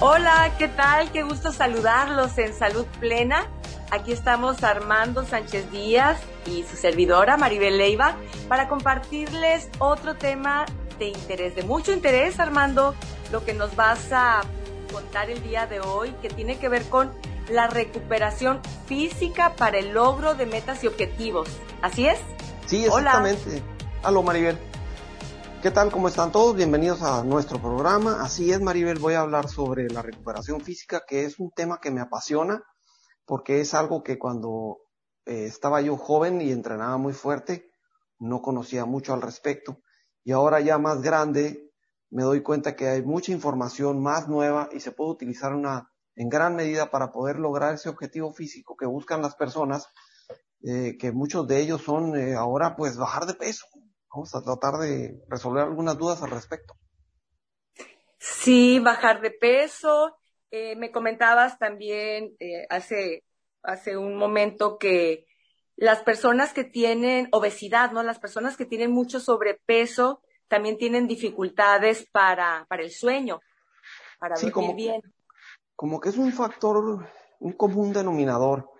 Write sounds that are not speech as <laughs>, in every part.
Hola, ¿qué tal? Qué gusto saludarlos en Salud Plena. Aquí estamos Armando Sánchez Díaz y su servidora Maribel Leiva para compartirles otro tema de interés, de mucho interés, Armando, lo que nos vas a contar el día de hoy, que tiene que ver con la recuperación física para el logro de metas y objetivos. ¿Así es? Sí, exactamente. Hola. Aló, Maribel. ¿Qué tal? ¿Cómo están todos? Bienvenidos a nuestro programa. Así es, Maribel, voy a hablar sobre la recuperación física, que es un tema que me apasiona, porque es algo que cuando eh, estaba yo joven y entrenaba muy fuerte, no conocía mucho al respecto. Y ahora ya más grande, me doy cuenta que hay mucha información más nueva y se puede utilizar una, en gran medida para poder lograr ese objetivo físico que buscan las personas, eh, que muchos de ellos son eh, ahora pues bajar de peso, Vamos a tratar de resolver algunas dudas al respecto. Sí, bajar de peso. Eh, me comentabas también eh, hace, hace un momento que las personas que tienen obesidad, ¿no? Las personas que tienen mucho sobrepeso también tienen dificultades para, para el sueño, para dormir como, bien. Como que es un factor, un común denominador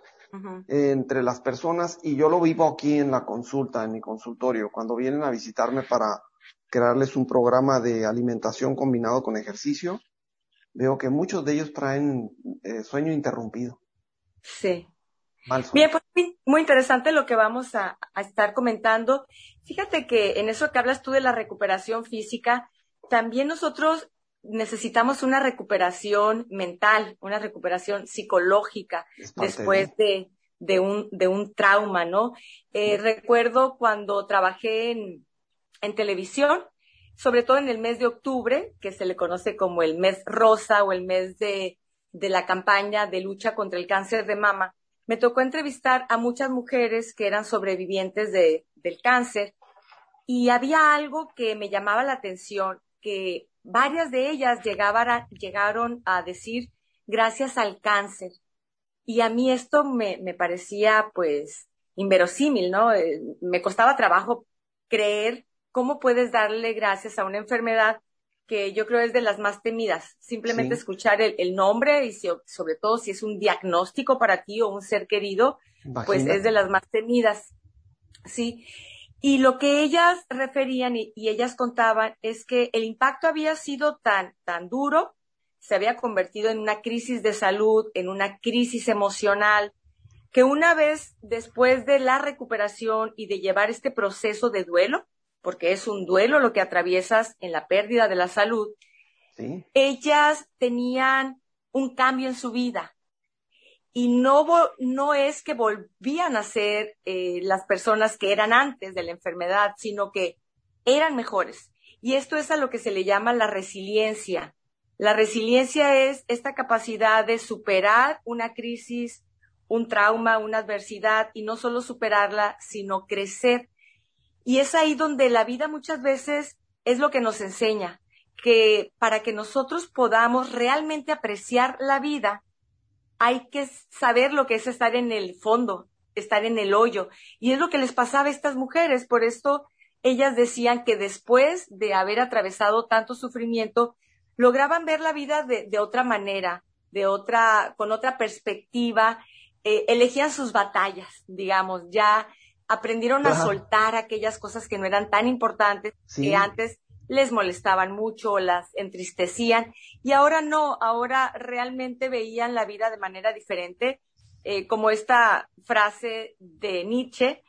entre las personas y yo lo vivo aquí en la consulta, en mi consultorio, cuando vienen a visitarme para crearles un programa de alimentación combinado con ejercicio, veo que muchos de ellos traen eh, sueño interrumpido. Sí. Bien, pues muy interesante lo que vamos a, a, estar comentando. Fíjate que en eso que hablas tú de la recuperación física, también nosotros necesitamos una recuperación mental, una recuperación psicológica después de, de, un, de un trauma, ¿no? Eh, recuerdo cuando trabajé en, en televisión, sobre todo en el mes de octubre, que se le conoce como el mes rosa o el mes de, de la campaña de lucha contra el cáncer de mama, me tocó entrevistar a muchas mujeres que eran sobrevivientes de, del cáncer y había algo que me llamaba la atención, que varias de ellas llegaron a decir gracias al cáncer. Y a mí esto me, me parecía pues inverosímil, ¿no? Eh, me costaba trabajo creer cómo puedes darle gracias a una enfermedad que yo creo es de las más temidas. Simplemente escuchar el, el, nombre y sobre todo si es un diagnóstico para ti o un ser querido, pues es de las más temidas. Sí. Y lo que ellas referían y, ellas contaban es que el impacto había sido tan, tan duro, se había convertido en una crisis de salud, en una crisis emocional, que una vez después de la recuperación y de llevar este proceso de duelo, porque es un duelo lo que atraviesas en la pérdida de la salud, ellas tenían un cambio en su vida, y no, no es que volvían a ser eh, las personas que eran antes de la enfermedad, sino que eran mejores. Y esto es a lo que se le llama la resiliencia. La resiliencia es esta capacidad de superar una crisis, un trauma, una adversidad y no solo superarla, sino crecer. Y es ahí donde la vida muchas veces es lo que nos enseña, que para que nosotros podamos realmente apreciar la vida, hay que saber lo que es estar en el fondo, estar en el hoyo. Y es lo que les pasaba a estas mujeres. Por esto ellas decían que después de haber atravesado tanto sufrimiento, lograban ver la vida de, otra manera, de otra, con otra perspectiva, eh, elegían sus batallas, digamos, ya aprendieron a soltar aquellas cosas que no eran tan importantes que antes les molestaban mucho, las entristecían y ahora no, ahora realmente veían la vida de manera diferente, eh, como esta frase de Nietzsche,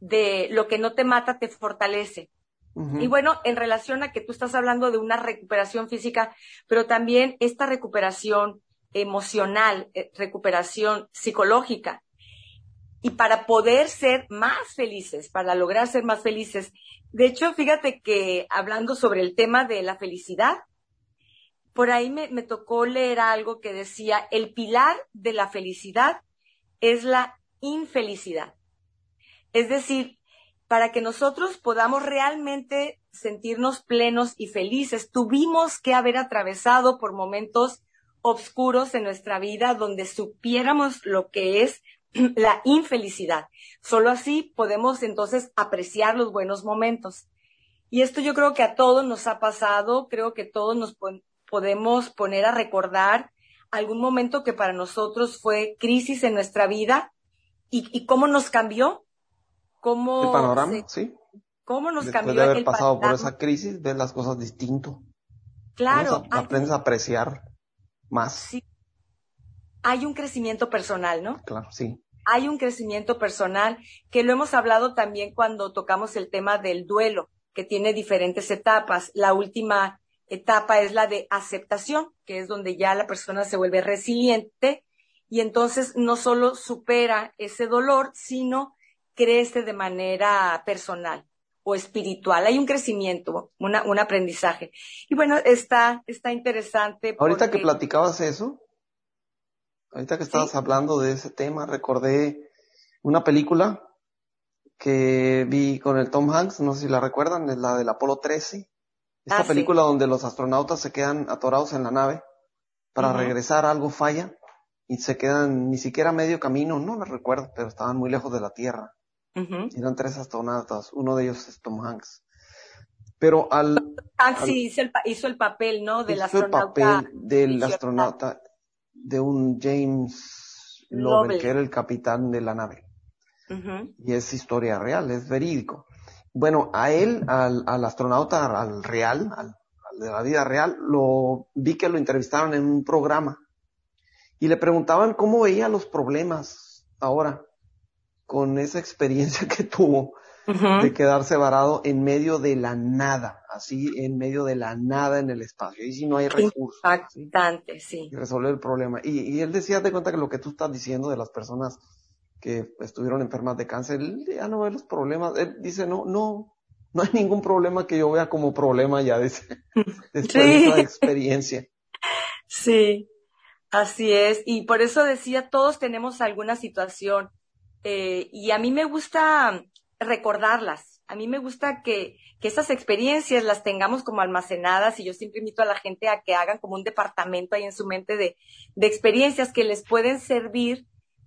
de lo que no te mata te fortalece. Y bueno, en relación a que tú estás hablando de una recuperación física, pero también esta recuperación emocional, eh, recuperación psicológica. Y para poder ser más felices, para lograr ser más felices, de hecho, fíjate que hablando sobre el tema de la felicidad, por ahí me, tocó leer algo que decía, el pilar de la felicidad es la infelicidad. Es decir, para que nosotros podamos realmente sentirnos plenos y felices, tuvimos que haber atravesado por momentos oscuros en nuestra vida donde supiéramos lo que es <clears throat> la infelicidad. Solo así podemos entonces apreciar los buenos momentos. Y esto yo creo que a todos nos ha pasado, creo que todos nos podemos poner a recordar algún momento que para nosotros fue crisis en nuestra vida y, cómo nos cambió. Cómo el panorama, sí. ¿Cómo nos Después cambió de haber pasado por esa crisis, ves las cosas distinto. Claro. aprendes a apreciar más. Sí. Hay un crecimiento personal, ¿no? Claro, sí. Hay un crecimiento personal que lo hemos hablado también cuando tocamos el tema del duelo, que tiene diferentes etapas. La última etapa es la de aceptación, que es donde ya la persona se vuelve resiliente y entonces no solo supera ese dolor, sino crece de manera personal o espiritual. Hay un crecimiento, un aprendizaje. Y bueno, está, está interesante. Ahorita que platicabas eso, ahorita que estabas hablando de ese tema, recordé una película que vi con el Tom Hanks, no sé si la recuerdan, es la del Apolo 13. Esta ah, película donde los astronautas se quedan atorados en la nave para regresar, algo falla y se quedan ni siquiera medio camino, no lo recuerdo, pero estaban muy lejos de la Tierra. Eran tres astronautas, uno de ellos es Tom Hanks. Pero al... Hanks hizo, el, hizo, el, papel, ¿no? Del hizo astronauta. el papel del astronauta, de un James Lovell, que era el capitán de la nave. Y es historia real, es verídico. Bueno, a él, al, al astronauta, al real, al, de la vida real, lo vi que lo entrevistaron en un programa y le preguntaban cómo veía los problemas ahora con esa experiencia <laughs> que tuvo de quedarse varado en medio de la nada, así en medio de la nada en el espacio. Y si no hay recursos. Impactante, sí. Y resolver el problema. Y, y él decía, de cuenta que lo que tú estás diciendo de las personas que estuvieron enfermas de cáncer, él ya no ve los problemas. Él dice, no, no, no hay ningún problema que yo vea como problema ya después de esa <laughs> experiencia. Sí, así es. Y por eso decía, todos tenemos alguna situación eh, y a mí me gusta recordarlas. A mí me gusta que, que esas experiencias las tengamos como almacenadas y yo siempre invito a la gente a que hagan como un departamento ahí en su mente de, de experiencias que les pueden servir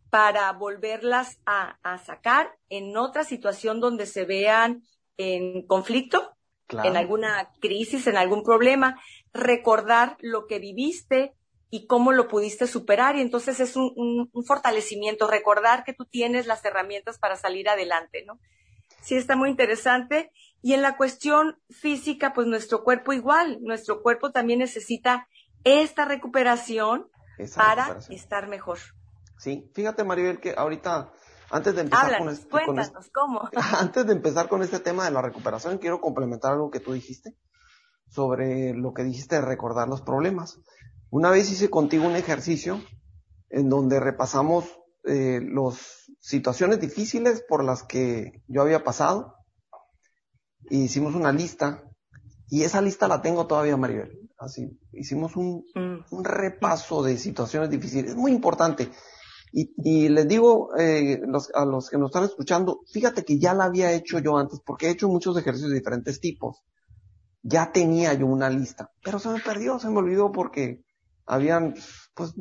para volverlas a, a, sacar en otra situación donde se vean en conflicto, en alguna crisis, en algún problema, recordar lo que viviste, y cómo lo pudiste superar. Y entonces es un, fortalecimiento, recordar que tú tienes las herramientas para salir adelante, ¿no? Sí, está muy interesante. Y en la cuestión física, pues nuestro cuerpo igual, nuestro cuerpo también necesita esta recuperación para estar mejor. Sí, fíjate Maribel que ahorita, antes de empezar con, este, ¿cómo? <laughs> antes de empezar con este tema de la recuperación, quiero complementar algo que tú dijiste sobre lo que dijiste de recordar los problemas. Una vez hice contigo un ejercicio en donde repasamos eh, las situaciones difíciles por las que yo había pasado. E hicimos una lista y esa lista la tengo todavía, Maribel. Así, hicimos un, mm. un repaso de situaciones difíciles. Es muy importante. Y, y les digo eh, los, a los que nos están escuchando, fíjate que ya la había hecho yo antes, porque he hecho muchos ejercicios de diferentes tipos. Ya tenía yo una lista, pero se me perdió, se me olvidó porque habían, pues,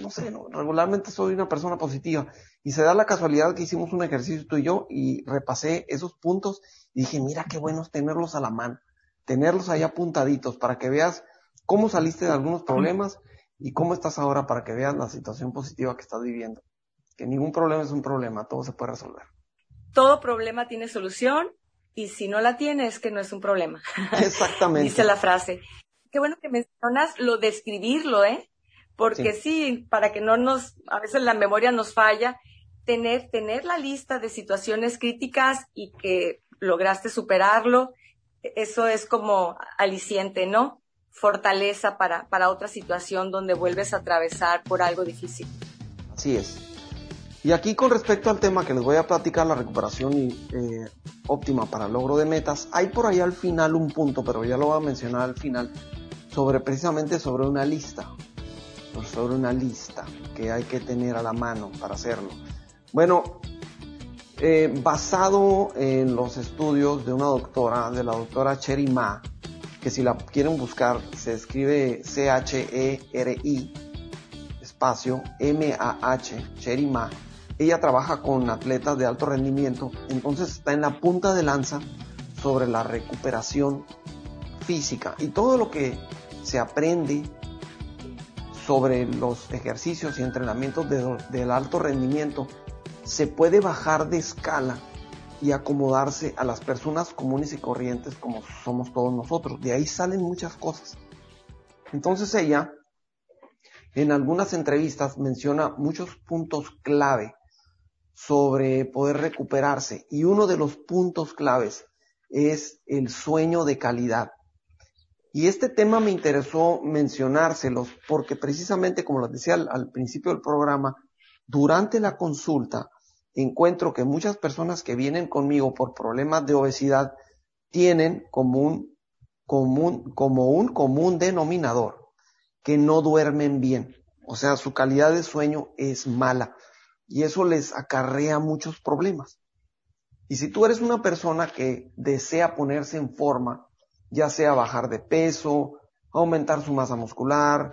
no sé, regularmente soy una persona positiva. Y se da la casualidad que hicimos un ejercicio tú y yo y repasé esos puntos y dije, mira qué bueno es tenerlos a la mano, tenerlos ahí apuntaditos para que veas cómo saliste de algunos problemas y cómo estás ahora para que veas la situación positiva que estás viviendo. Que ningún problema es un problema, todo se puede resolver. Todo problema tiene solución y si no la tiene es que no es un problema. <laughs> Exactamente. Dice la frase qué bueno que mencionas lo de escribirlo, ¿eh? Porque sí. para que no nos, a veces la memoria nos falla, tener, tener la lista de situaciones críticas y que lograste superarlo, eso es como aliciente, ¿no? Fortaleza para, para otra situación donde vuelves a atravesar por algo difícil. Así es. Y aquí con respecto al tema que les voy a platicar, la recuperación eh, óptima para el logro de metas, hay por ahí al final un punto, pero ya lo voy a mencionar al final, sobre precisamente sobre una lista, sobre una lista que hay que tener a la mano para hacerlo. Bueno, eh, basado en los estudios de una doctora, de la doctora Cherry Ma, que si la quieren buscar se escribe C-H-E-R-I, espacio M-A-H, Cherry Ma. Ella trabaja con atletas de alto rendimiento, entonces está en la punta de lanza sobre la recuperación física y todo lo que se aprende sobre los ejercicios y entrenamientos del alto rendimiento, se puede bajar de escala y acomodarse a las personas comunes y corrientes como somos todos nosotros. De ahí salen muchas cosas. Entonces ella, en algunas entrevistas, menciona muchos puntos clave sobre poder recuperarse y uno de los puntos claves es el sueño de calidad. Y este tema me interesó mencionárselos porque precisamente, como les decía al, principio del programa, durante la consulta encuentro que muchas personas que vienen conmigo por problemas de obesidad tienen como un común, como un común denominador que no duermen bien. O sea, su calidad de sueño es mala y eso les acarrea muchos problemas. Y si tú eres una persona que desea ponerse en forma, ya sea bajar de peso, aumentar su masa muscular,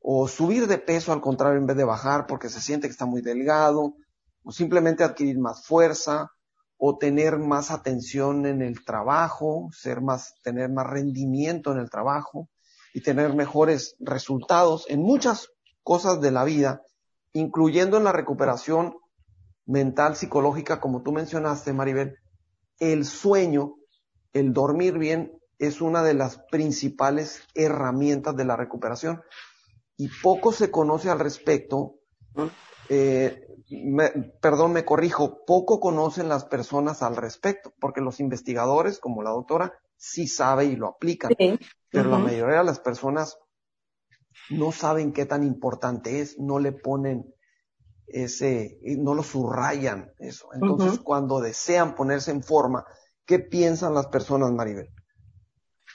o subir de peso al contrario en vez de bajar porque se siente que está muy delgado, o simplemente adquirir más fuerza, o tener más atención en el trabajo, ser más, tener más rendimiento en el trabajo y tener mejores resultados en muchas cosas de la vida, incluyendo en la recuperación mental, psicológica, como tú mencionaste, Maribel, el sueño, el dormir bien es una de las principales herramientas de la recuperación y poco se conoce al respecto. Eh, perdón, me corrijo, poco conocen las personas al respecto, porque los investigadores, como la doctora, sí sabe y lo aplican, pero la mayoría de las personas no saben qué tan importante es, no le ponen ese, no lo subrayan eso. Entonces, cuando desean ponerse en forma, ¿qué piensan las personas, Maribel?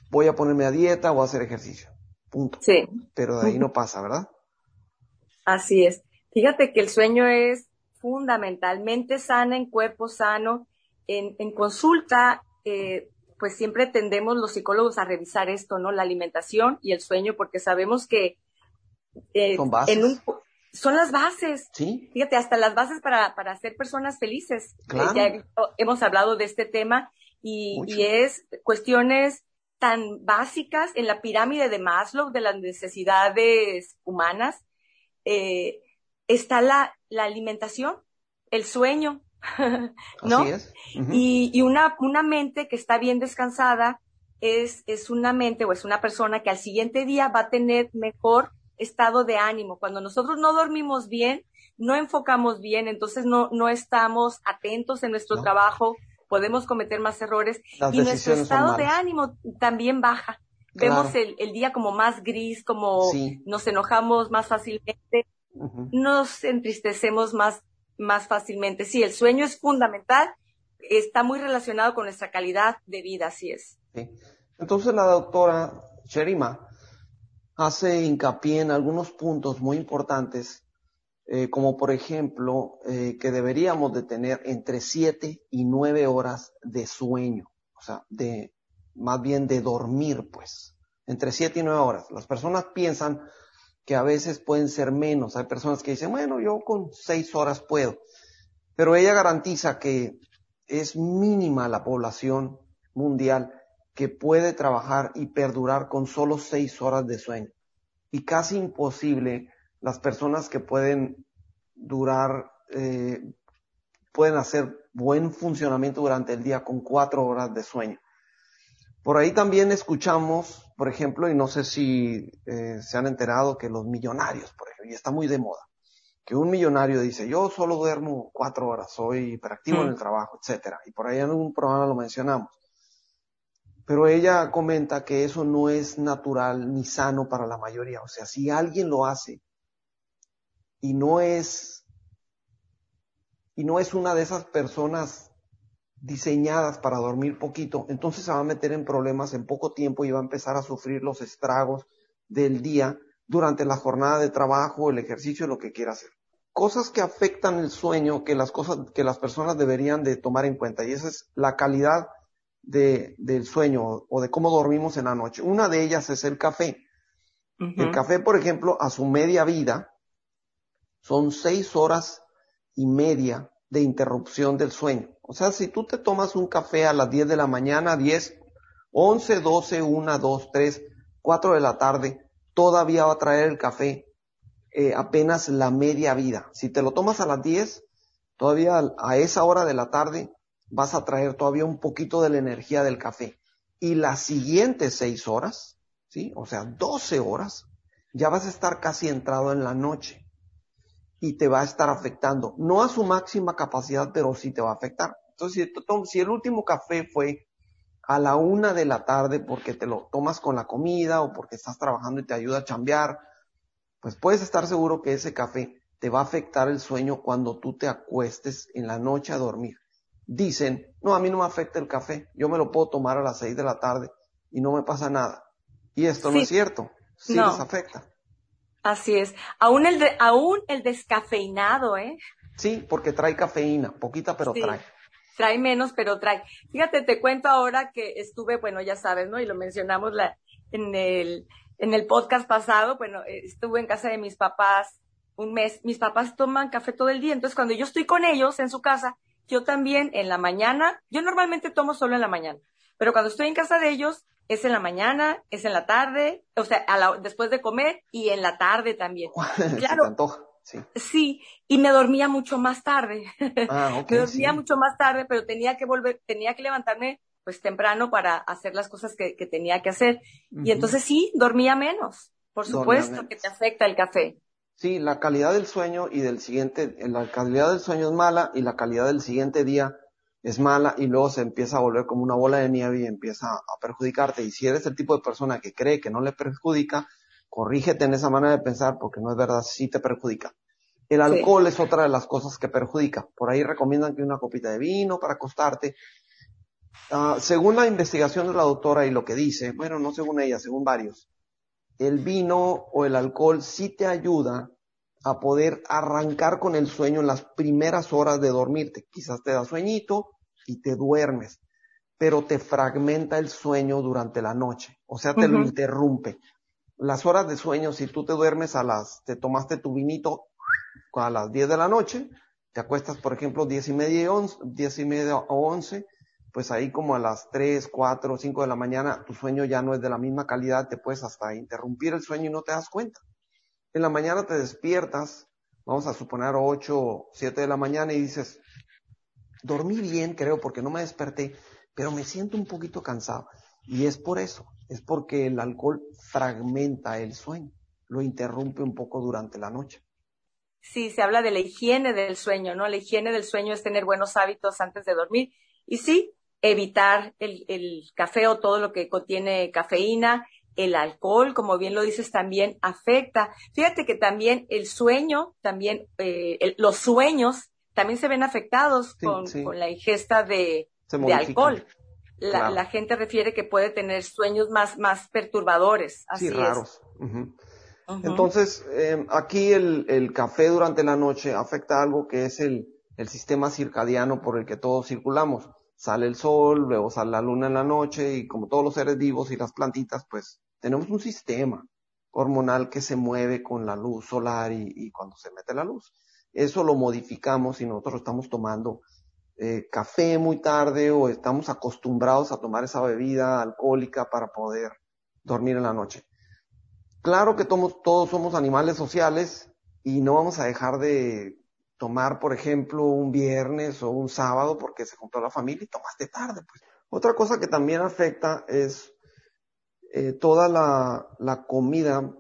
Voy a ponerme a dieta o a hacer ejercicio. Punto. Sí. Pero de ahí no pasa, ¿verdad? Así es. Fíjate que el sueño es fundamentalmente sana en cuerpo sano. En, en consulta, eh, pues siempre tendemos los psicólogos a revisar esto, ¿no? La alimentación y el sueño, porque sabemos que eh, son bases. En un, son las bases. Sí. Fíjate, hasta las bases para, para ser personas felices. Eh, claro. ya hemos hablado de este tema y, y es cuestiones tan básicas en la pirámide de Maslow de las necesidades humanas, eh, está la, la, alimentación, el sueño, <laughs> ¿no? Así es. y, y, una, una mente que está bien descansada es, es una mente o es una persona que al siguiente día va a tener mejor estado de ánimo. Cuando nosotros no dormimos bien, no enfocamos bien, entonces no, no estamos atentos en nuestro trabajo, podemos cometer más errores y nuestro estado de ánimo también baja. Vemos el, día como más gris, como nos enojamos más fácilmente, nos entristecemos más, más fácilmente. Sí, el sueño es fundamental, está muy relacionado con nuestra calidad de vida, así es. Entonces la doctora Sherima hace hincapié en algunos puntos muy importantes eh, como por ejemplo eh, que deberíamos de tener entre 7 y 9 horas de sueño, o sea, de más bien de dormir, pues, entre 7 y 9 horas. Las personas piensan que a veces pueden ser menos, hay personas que dicen, bueno, yo con 6 horas puedo, pero ella garantiza que es mínima la población mundial que puede trabajar y perdurar con solo 6 horas de sueño. Y casi imposible las personas que pueden durar, eh, pueden hacer buen funcionamiento durante el día con cuatro horas de sueño. Por ahí también escuchamos, por ejemplo, y no sé si eh, se han enterado que los millonarios, por ejemplo, y está muy de moda, que un millonario dice, yo solo duermo cuatro horas, soy hiperactivo en el mm. trabajo, etcétera. Y por ahí en un programa lo mencionamos. Pero ella comenta que eso no es natural ni sano para la mayoría. O sea, si alguien lo hace y no es, y no es una de esas personas diseñadas para dormir poquito, entonces se va a meter en problemas en poco tiempo y va a empezar a sufrir los estragos del día durante la jornada de trabajo, el ejercicio, lo que quiera hacer. Cosas que afectan el sueño, que las cosas, que las personas deberían de tomar en cuenta, y esa es la calidad de, del sueño o de cómo dormimos en la noche. Una de ellas es el café. El café, por ejemplo, a su media vida, son seis horas y media de interrupción del sueño. O sea, si tú te tomas un café a las 10 de la mañana, 10, 11, 12, 1, 2, 3, 4 de la tarde, todavía va a traer el café eh, apenas la media vida. Si te lo tomas a las 10, todavía a esa hora de la tarde vas a traer todavía un poquito de la energía del café. Y las siguientes 6 horas, ¿sí? O sea, 12 horas, ya vas a estar casi entrado en la noche y te va a estar afectando. No a su máxima capacidad, pero sí te va a afectar. Entonces, si, el último café fue a la una de la tarde porque te lo tomas con la comida o porque estás trabajando y te ayuda a chambear, pues puedes estar seguro que ese café te va a afectar el sueño cuando tú te acuestes en la noche a dormir. Dicen, no, a mí no me afecta el café, yo me lo puedo tomar a las seis de la tarde y no me pasa nada. Y esto no es cierto, sí les afecta. Así es. Aún el, de, aún el descafeinado, ¿eh? Sí, porque trae cafeína, poquita, pero trae. Trae menos, pero trae. Fíjate, te cuento ahora que estuve, bueno, ya sabes, ¿no? Y lo mencionamos la, en el, en el podcast pasado, bueno, estuve en casa de mis papás un mes. Mis papás toman café todo el día, entonces cuando yo estoy con ellos en su casa, yo también en la mañana, yo normalmente tomo solo en la mañana, pero cuando estoy en casa de ellos, es en la mañana, es en la tarde, o sea, después de comer y en la tarde también. <laughs> claro. Sí. sí, y me dormía mucho más tarde. Ah, <laughs> me dormía mucho más tarde, pero tenía que volver, tenía que levantarme pues temprano para hacer las cosas que, tenía que hacer. Y entonces sí, dormía menos. Por supuesto que te afecta el café. Sí, la calidad del sueño y del siguiente, la calidad del sueño es mala y la calidad del siguiente día es mala y luego se empieza a volver como una bola de nieve y empieza a perjudicarte. Y si eres el tipo de persona que cree que no le perjudica, corrígete en esa manera de pensar porque no es verdad, sí te perjudica. El alcohol es otra de las cosas que perjudica. Por ahí recomiendan que una copita de vino para acostarte. Ah, según la investigación de la doctora y lo que dice, bueno, no según ella, según varios, el vino o el alcohol sí te ayuda a poder arrancar con el sueño en las primeras horas de dormirte. Quizás te da sueñito y te duermes, pero te fragmenta el sueño durante la noche, o sea, te lo interrumpe. Las horas de sueño, si tú te duermes a las, te tomaste tu vinito a las 10 de la noche, te acuestas, por ejemplo, 10 y media, 11, 10 y media o 11, pues ahí como a las 3, 4, 5 de la mañana, tu sueño ya no es de la misma calidad, te puedes hasta interrumpir el sueño y no te das cuenta. En la mañana te despiertas, vamos a suponer 8, 7 de la mañana y dices, dormí bien, creo, porque no me desperté, pero me siento un poquito cansado. Y es por eso, es porque el alcohol fragmenta el sueño, lo interrumpe un poco durante la noche. Sí, se habla de la higiene del sueño, ¿no? La higiene del sueño es tener buenos hábitos antes de dormir. Y sí, evitar el, el café o todo lo que contiene cafeína, el alcohol, como bien lo dices, también afecta. Fíjate que también el sueño, también eh, los sueños también se ven afectados con, la ingesta de, alcohol. La, gente refiere que puede tener sueños más, más perturbadores. Así sí, raros. Entonces, em, aquí el, el, café durante la noche afecta algo que es el, el sistema circadiano por el que todos circulamos sale el sol, luego sale la luna en la noche y como todos los seres vivos y las plantitas, pues tenemos un sistema hormonal que se mueve con la luz solar y, cuando se mete la luz. Eso lo modificamos y nosotros estamos tomando eh, café muy tarde o estamos acostumbrados a tomar esa bebida alcohólica para poder dormir en la noche. Claro que todos somos animales sociales y no vamos a dejar de tomar, por ejemplo, un viernes o un sábado porque se juntó la familia y tomaste tarde. Pues. Otra cosa que también afecta es eh, toda la, comida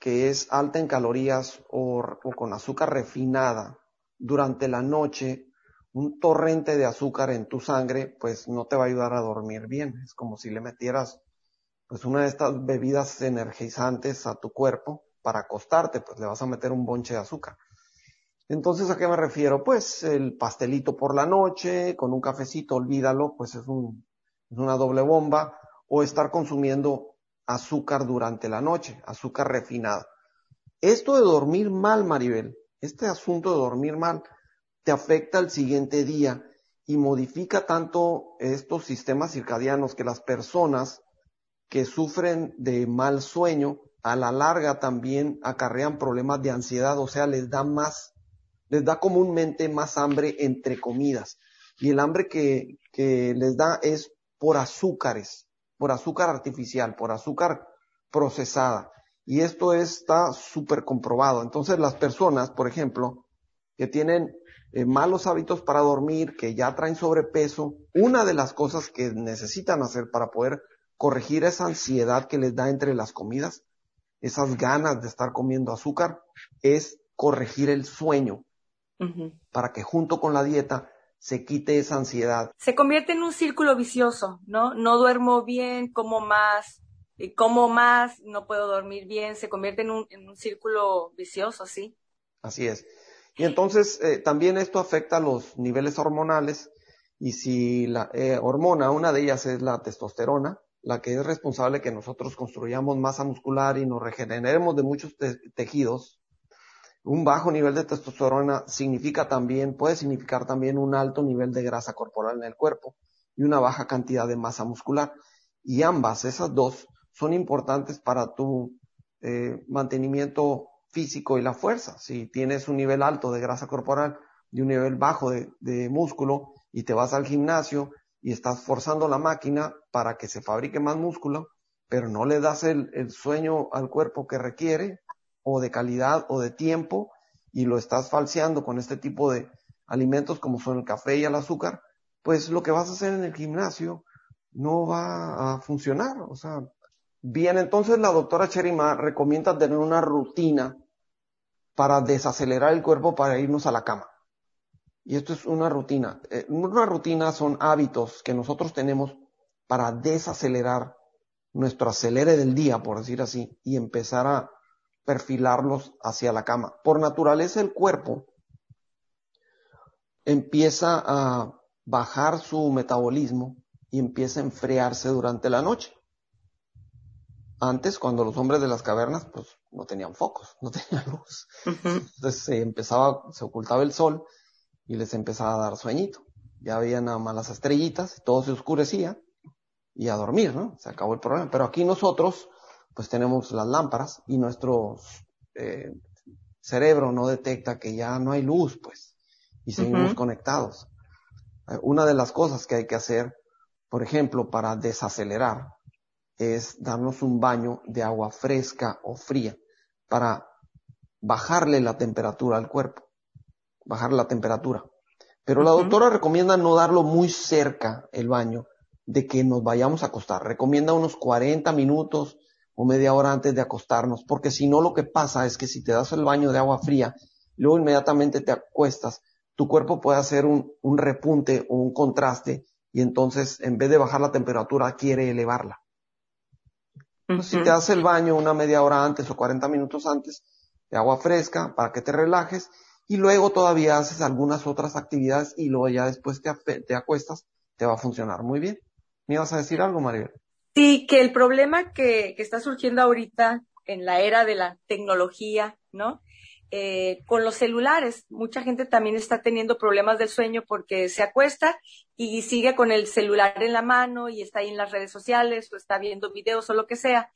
que es alta en calorías o, o, con azúcar refinada durante la noche, un torrente de azúcar en tu sangre, pues no te va a ayudar a dormir bien. Es como si le metieras pues una de estas bebidas energizantes a tu cuerpo para acostarte, pues le vas a meter un bonche de azúcar. Entonces, ¿a qué me refiero? Pues el pastelito por la noche, con un cafecito, olvídalo, pues es, un, es una doble bomba, o estar consumiendo azúcar durante la noche, azúcar refinada. Esto de dormir mal, Maribel, este asunto de dormir mal, te afecta al siguiente día y modifica tanto estos sistemas circadianos que las personas que sufren de mal sueño, a la larga también acarrean problemas de ansiedad, o sea, les da más les da comúnmente más hambre entre comidas. Y el hambre que les da es por azúcares, por azúcar artificial, por azúcar procesada. Y esto está súper comprobado. Entonces las personas, por ejemplo, que tienen eh, malos hábitos para dormir, que ya traen sobrepeso, una de las cosas que necesitan hacer para poder corregir esa ansiedad que les da entre las comidas, esas ganas de estar comiendo azúcar, es corregir el sueño para que junto con la dieta se quite esa ansiedad. Se convierte en un círculo vicioso, ¿no? No duermo bien, como más, y como más, no puedo dormir bien, se convierte en un, en un círculo vicioso, sí. Así es. Y entonces eh, también esto afecta los niveles hormonales y si la eh, hormona, una de ellas es la testosterona, la que es responsable que nosotros construyamos masa muscular y nos regeneremos de muchos tejidos, un bajo nivel de testosterona significa también, puede significar también un alto nivel de grasa corporal en el cuerpo y una baja cantidad de masa muscular. Y ambas, esas dos, son importantes para tu eh, mantenimiento físico y la fuerza. Si tienes un nivel alto de grasa corporal y un nivel bajo de, de músculo y te vas al gimnasio y estás forzando la máquina para que se fabrique más músculo, pero no le das el, el sueño al cuerpo que requiere, o de calidad o de tiempo, y lo estás falseando con este tipo de alimentos como son el café y el azúcar, pues lo que vas a hacer en el gimnasio no va a funcionar. O sea, bien, entonces la doctora Cherima recomienda tener una rutina para desacelerar el cuerpo para irnos a la cama. Y esto es una rutina. Eh, una rutina son hábitos que nosotros tenemos para desacelerar nuestro acelere del día, por decir así, y empezar a perfilarlos hacia la cama. Por naturaleza el cuerpo empieza a bajar su metabolismo y empieza a enfriarse durante la noche. Antes, cuando los hombres de las cavernas, pues no tenían focos, no <laughs> tenían luz. Entonces se empezaba, se ocultaba el sol y les empezaba a dar sueñito. Ya veían nada más las estrellitas, todo se oscurecía y a dormir, ¿no? Se acabó el problema. Pero aquí nosotros, pues tenemos las lámparas y nuestro eh, cerebro no detecta que ya no hay luz, pues, y seguimos conectados. Eh, una de las cosas que hay que hacer, por ejemplo, para desacelerar, es darnos un baño de agua fresca o fría para bajarle la temperatura al cuerpo bajar la temperatura. Pero la doctora recomienda no darlo muy cerca el baño de que nos vayamos a acostar. Recomienda unos 40 minutos o media hora antes de acostarnos, porque si no lo que pasa es que si te das el baño de agua fría, luego inmediatamente te acuestas, tu cuerpo puede hacer un, un repunte o un contraste y entonces en vez de bajar la temperatura quiere elevarla. Si te das el baño una media hora antes o 40 minutos antes de agua fresca para que te relajes y luego todavía haces algunas otras actividades y luego ya después te, te acuestas, te va a funcionar muy bien. ¿Me ibas a decir algo, Maribel? Sí, que el problema que, que está surgiendo ahorita en la era de la tecnología, ¿no? Eh, con los celulares, mucha gente también está teniendo problemas del sueño porque se acuesta y sigue con el celular en la mano y está ahí en las redes sociales o está viendo videos o lo que sea.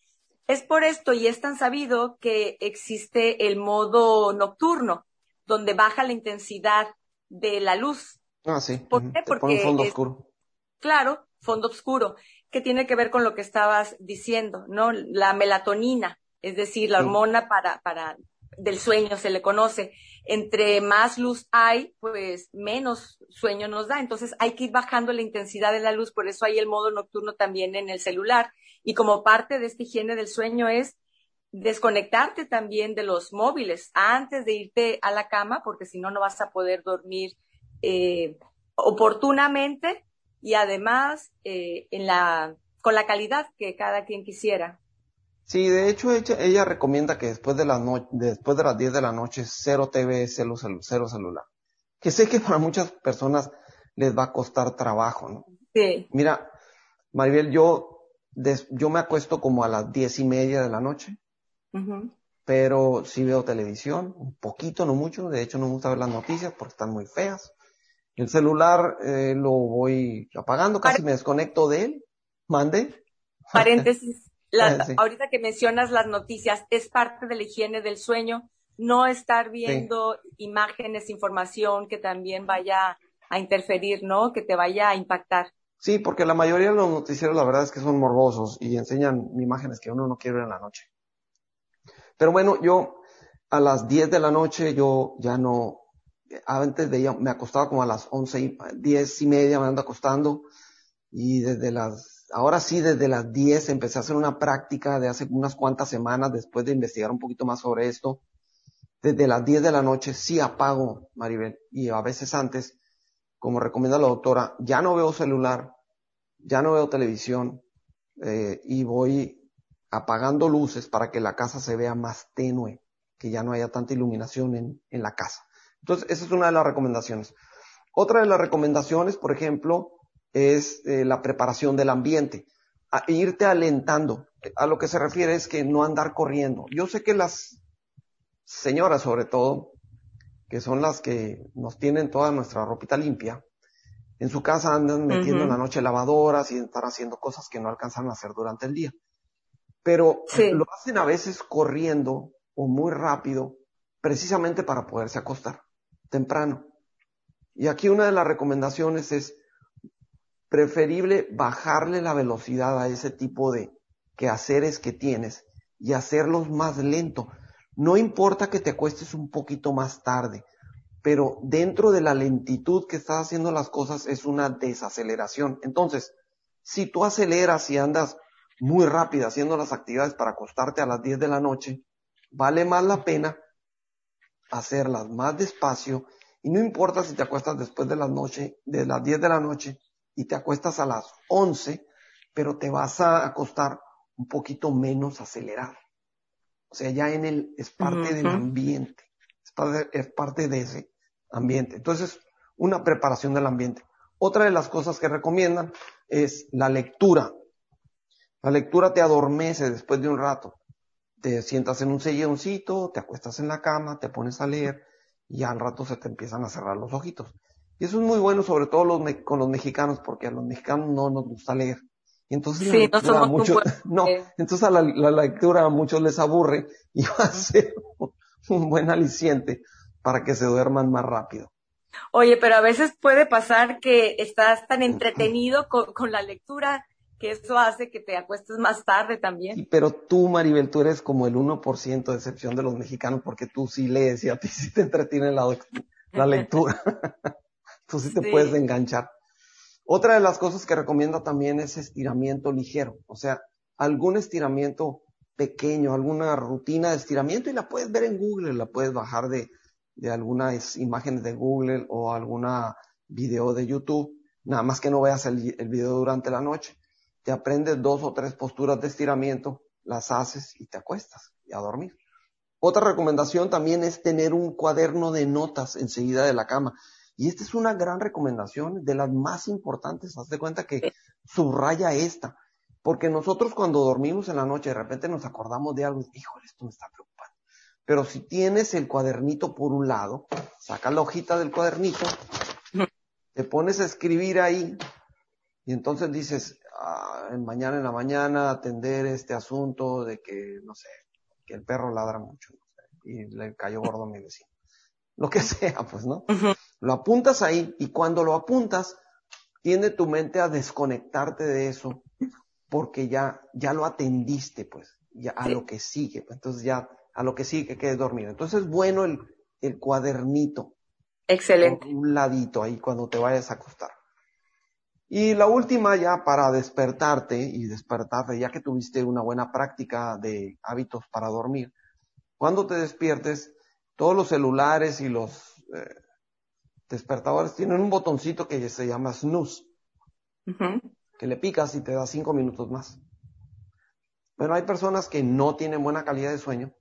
Es por esto y es tan sabido que existe el modo nocturno, donde baja la intensidad de la luz. Ah, sí. ¿Por qué? Porque fondo oscuro. Claro, fondo oscuro, que tiene que ver con lo que estabas diciendo, ¿no? La melatonina, es decir, la hormona para, para del sueño se le conoce. Entre más luz hay, pues menos sueño nos da. Entonces hay que ir bajando la intensidad de la luz, por eso hay el modo nocturno también en el celular. Y como parte de esta higiene del sueño es desconectarte también de los móviles antes de irte a la cama, porque si no, no vas a poder dormir eh, oportunamente y además eh, en la, con la calidad que cada quien quisiera. Sí, de hecho ella, recomienda que después de, las después de las 10 de la noche cero TV, cero, cero celular. Que sé que para muchas personas les va a costar trabajo, ¿no? Sí. Mira, Maribel, yo, yo me acuesto como a las diez y media de la noche pero sí veo televisión, un poquito, no mucho. De hecho, no me gusta ver las noticias porque están muy feas. El celular eh, lo voy apagando, casi me desconecto de él. Mande. Paréntesis. <laughs> Ahorita que mencionas las noticias, es parte de la higiene del sueño, no estar viendo imágenes, información que también vaya a interferir, ¿no? Que te vaya a impactar. Sí, porque la mayoría de los noticieros la verdad es que son morbosos y enseñan imágenes que uno no quiere ver en la noche. Pero bueno, yo a las 10 de la noche yo ya no, antes de me acostaba como a las 11, 10 y media me ando acostando y desde las, ahora sí desde las 10 empecé a hacer una práctica de hace unas cuantas semanas después de investigar un poquito más sobre esto. Desde las 10 de la noche sí apago, Maribel, y a veces antes, como recomienda la doctora, ya no veo celular, ya no veo televisión, eh, y voy apagando luces para que la casa se vea más tenue, que ya no haya tanta iluminación en la casa. Entonces, esa es una de las recomendaciones. Otra de las recomendaciones, por ejemplo, es eh, la preparación del ambiente. A irte alentando. A lo que se refiere es que no andar corriendo. Yo sé que las señoras, sobre todo, que son las que nos tienen toda nuestra ropita limpia, en su casa andan metiendo en la noche lavadoras y están haciendo cosas que no alcanzan a hacer durante el día. Pero lo hacen a veces corriendo o muy rápido, precisamente para poderse acostar temprano. Y aquí una de las recomendaciones es preferible bajarle la velocidad a ese tipo de quehaceres que tienes y hacerlos más lento. No importa que te acuestes un poquito más tarde, pero dentro de la lentitud que estás haciendo las cosas es una desaceleración. Entonces, si tú aceleras y andas muy rápido haciendo las actividades para acostarte a las 10 de la noche, vale más la pena hacerlas más despacio y no importa si te acuestas después de la noche, de las 10 de la noche y te acuestas a las 11, pero te vas a acostar un poquito menos acelerado. O sea, ya en el, es parte del ambiente, es parte, es parte de ese ambiente. Entonces, una preparación del ambiente. Otra de las cosas que recomiendan es la lectura. La lectura te adormece después de un rato te sientas en un silloncito, te acuestas en la cama, te pones a leer y al rato se te empiezan a cerrar los ojitos. Y eso es muy bueno, sobre todo los con los mexicanos, porque a los mexicanos no nos gusta leer. Y entonces sí, no, <laughs> no, entonces a la, lectura a muchos les aburre y <laughs> va a ser un buen aliciente para que se duerman más rápido. Oye, pero a veces puede pasar que estás tan <clears throat> entretenido con, con la lectura que eso hace que te acuestes más tarde también. pero tú, Maribel, tú eres como el 1% de excepción de los mexicanos porque tú sí lees y a ti sí te entretiene la, la lectura. <laughs> tú sí te puedes enganchar. Otra de las cosas que recomiendo también es estiramiento ligero, o sea, algún estiramiento pequeño, alguna rutina de estiramiento y la puedes ver en Google, la puedes bajar de, de algunas imágenes de Google o alguna video de YouTube, nada más que no veas el, el video durante la noche te aprendes dos o tres posturas de estiramiento, las haces y te acuestas y a dormir. Otra recomendación también es tener un cuaderno de notas enseguida de la cama. Y esta es una gran recomendación, de las más importantes. Haz de cuenta que subraya esta. Porque nosotros cuando dormimos en la noche, de repente nos acordamos de algo, híjole, esto me está preocupando. Pero si tienes el cuadernito por un lado, sacas la hojita del cuadernito, te pones a escribir ahí, y entonces dices, mañana en la mañana atender este asunto de que, no sé, que el perro ladra mucho y le cayó gordo a mi vecino. Lo que <laughs> sea, pues, ¿no? Lo apuntas ahí y cuando lo apuntas, tiende tu mente a desconectarte de eso porque ya, ya lo atendiste, pues, ya a lo que sigue. Pues, entonces ya a lo que sigue que es dormir. Entonces es bueno el, el cuadernito. Excelente. Un ladito ahí cuando te vayas a acostar. Y la última ya para despertarte y despertarte, ya que tuviste una buena práctica de hábitos para dormir, cuando te despiertes, todos los celulares y los eh, despertadores tienen un botoncito que se llama snooze, que le picas y te da cinco minutos más. Bueno, hay personas que no tienen buena calidad de sueño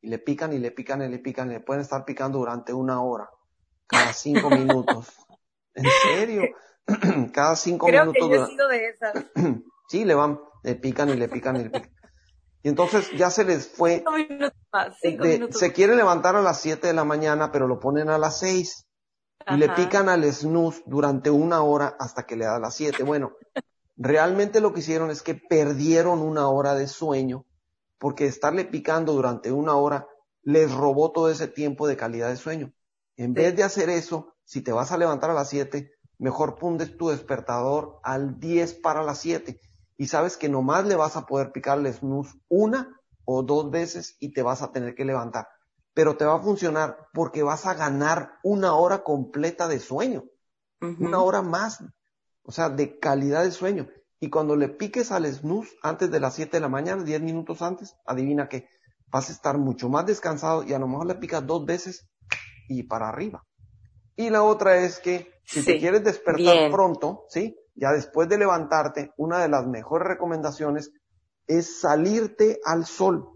y le pican y le pican y le pican y le pueden estar picando durante una hora, cada cinco <laughs> minutos. ¿En serio? <clears throat> cada cinco Creo minutos. Que yo he sido de esas. <clears throat> sí, le van, le pican y le pican y le pican. Y entonces ya se les fue. Cinco minutos más, cinco minutos se quiere levantar a las siete de la mañana, pero lo ponen a las seis. Y le pican al snooze durante una hora hasta que le da las siete. Bueno, realmente lo que hicieron es que perdieron una hora de sueño, porque estarle picando durante una hora les robó todo ese tiempo de calidad de sueño. En vez de hacer eso, si te vas a levantar a las siete, mejor pundes tu despertador al 10 para las 7 y sabes que nomás le vas a poder picar el snooze una o dos veces y te vas a tener que levantar. Pero te va a funcionar porque vas a ganar una hora completa de sueño. Una hora más, o sea, de calidad de sueño. Y cuando le piques al snooze antes de las 7 de la mañana, 10 minutos antes, adivina que vas a estar mucho más descansado y a lo mejor le picas dos veces y para arriba. Y la otra es que si te quieres despertar pronto, ¿sí? Ya después de levantarte, una de las mejores recomendaciones es salirte al sol.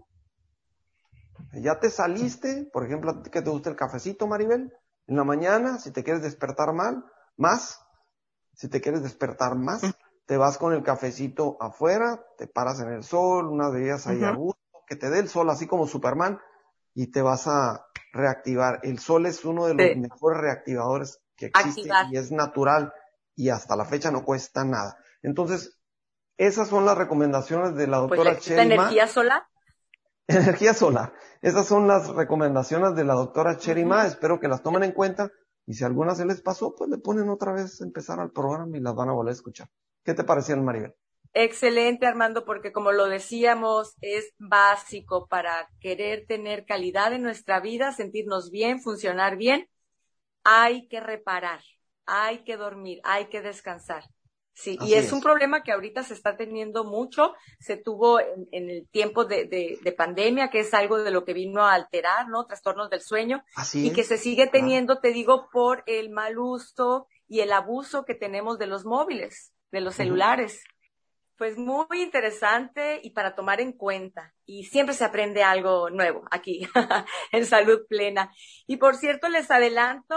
Ya te saliste, por ejemplo, a ti que te gusta el cafecito, Maribel, en la mañana, si te quieres despertar mal, más, si te quieres despertar más, te vas con el cafecito afuera, te paras en el sol, unas bebidas ahí a gusto, que te dé el sol así como Superman y te vas a reactivar. El sol es uno de los mejores reactivadores que existe y es natural y hasta la fecha no cuesta nada. Entonces, esas son las recomendaciones de la pues, doctora pues, ¿Energía solar? <laughs> Energía solar. Esas son las recomendaciones de la doctora Cherima. Espero que las tomen en cuenta. Y si alguna se les pasó, pues le ponen otra vez a empezar al programa y las van a volver a escuchar. ¿Qué te parecieron, Maribel? Excelente, Armando, porque como lo decíamos, es básico para querer tener calidad en nuestra vida, sentirnos bien, funcionar bien. Hay que reparar, hay que dormir, hay que descansar. Sí, y es, un problema que ahorita se está teniendo mucho, se tuvo en, el tiempo de, de, pandemia, que es algo de lo que vino a alterar, ¿no? Trastornos del sueño. y que se sigue teniendo, te digo, por el mal uso y el abuso que tenemos de los móviles, de los celulares. Pues muy interesante y para tomar en cuenta. Y siempre se aprende algo nuevo aquí <laughs> en Salud Plena. Y por cierto, les adelanto,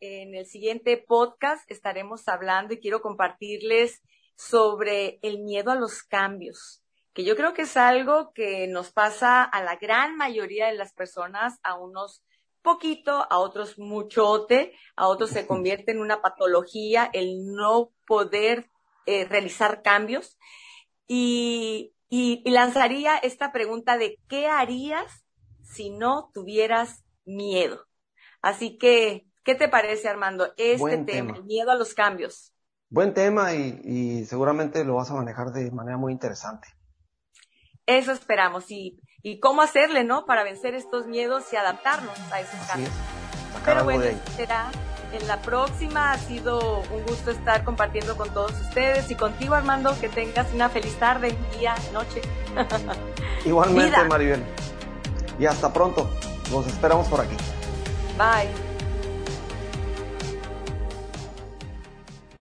en el siguiente podcast estaremos hablando y quiero compartirles sobre el miedo a los cambios, que yo creo que es algo que nos pasa a la gran mayoría de las personas, a unos poquito, a otros muchote, a otros se convierte en una patología el no poder eh, realizar cambios. Y, y, lanzaría esta pregunta de ¿qué harías si no tuvieras miedo? Así que, ¿qué te parece, Armando, este tema, el miedo a los cambios? Buen tema y, y, seguramente lo vas a manejar de manera muy interesante. Eso esperamos y, y cómo hacerle, ¿no? Para vencer estos miedos y adaptarnos a esos cambios. Pero bueno, será en la próxima. Ha sido un gusto estar compartiendo con todos ustedes y contigo, Armando, que tengas una feliz tarde, día, noche. <laughs> Igualmente, Maribel. Y hasta pronto. Nos esperamos por aquí. Bye.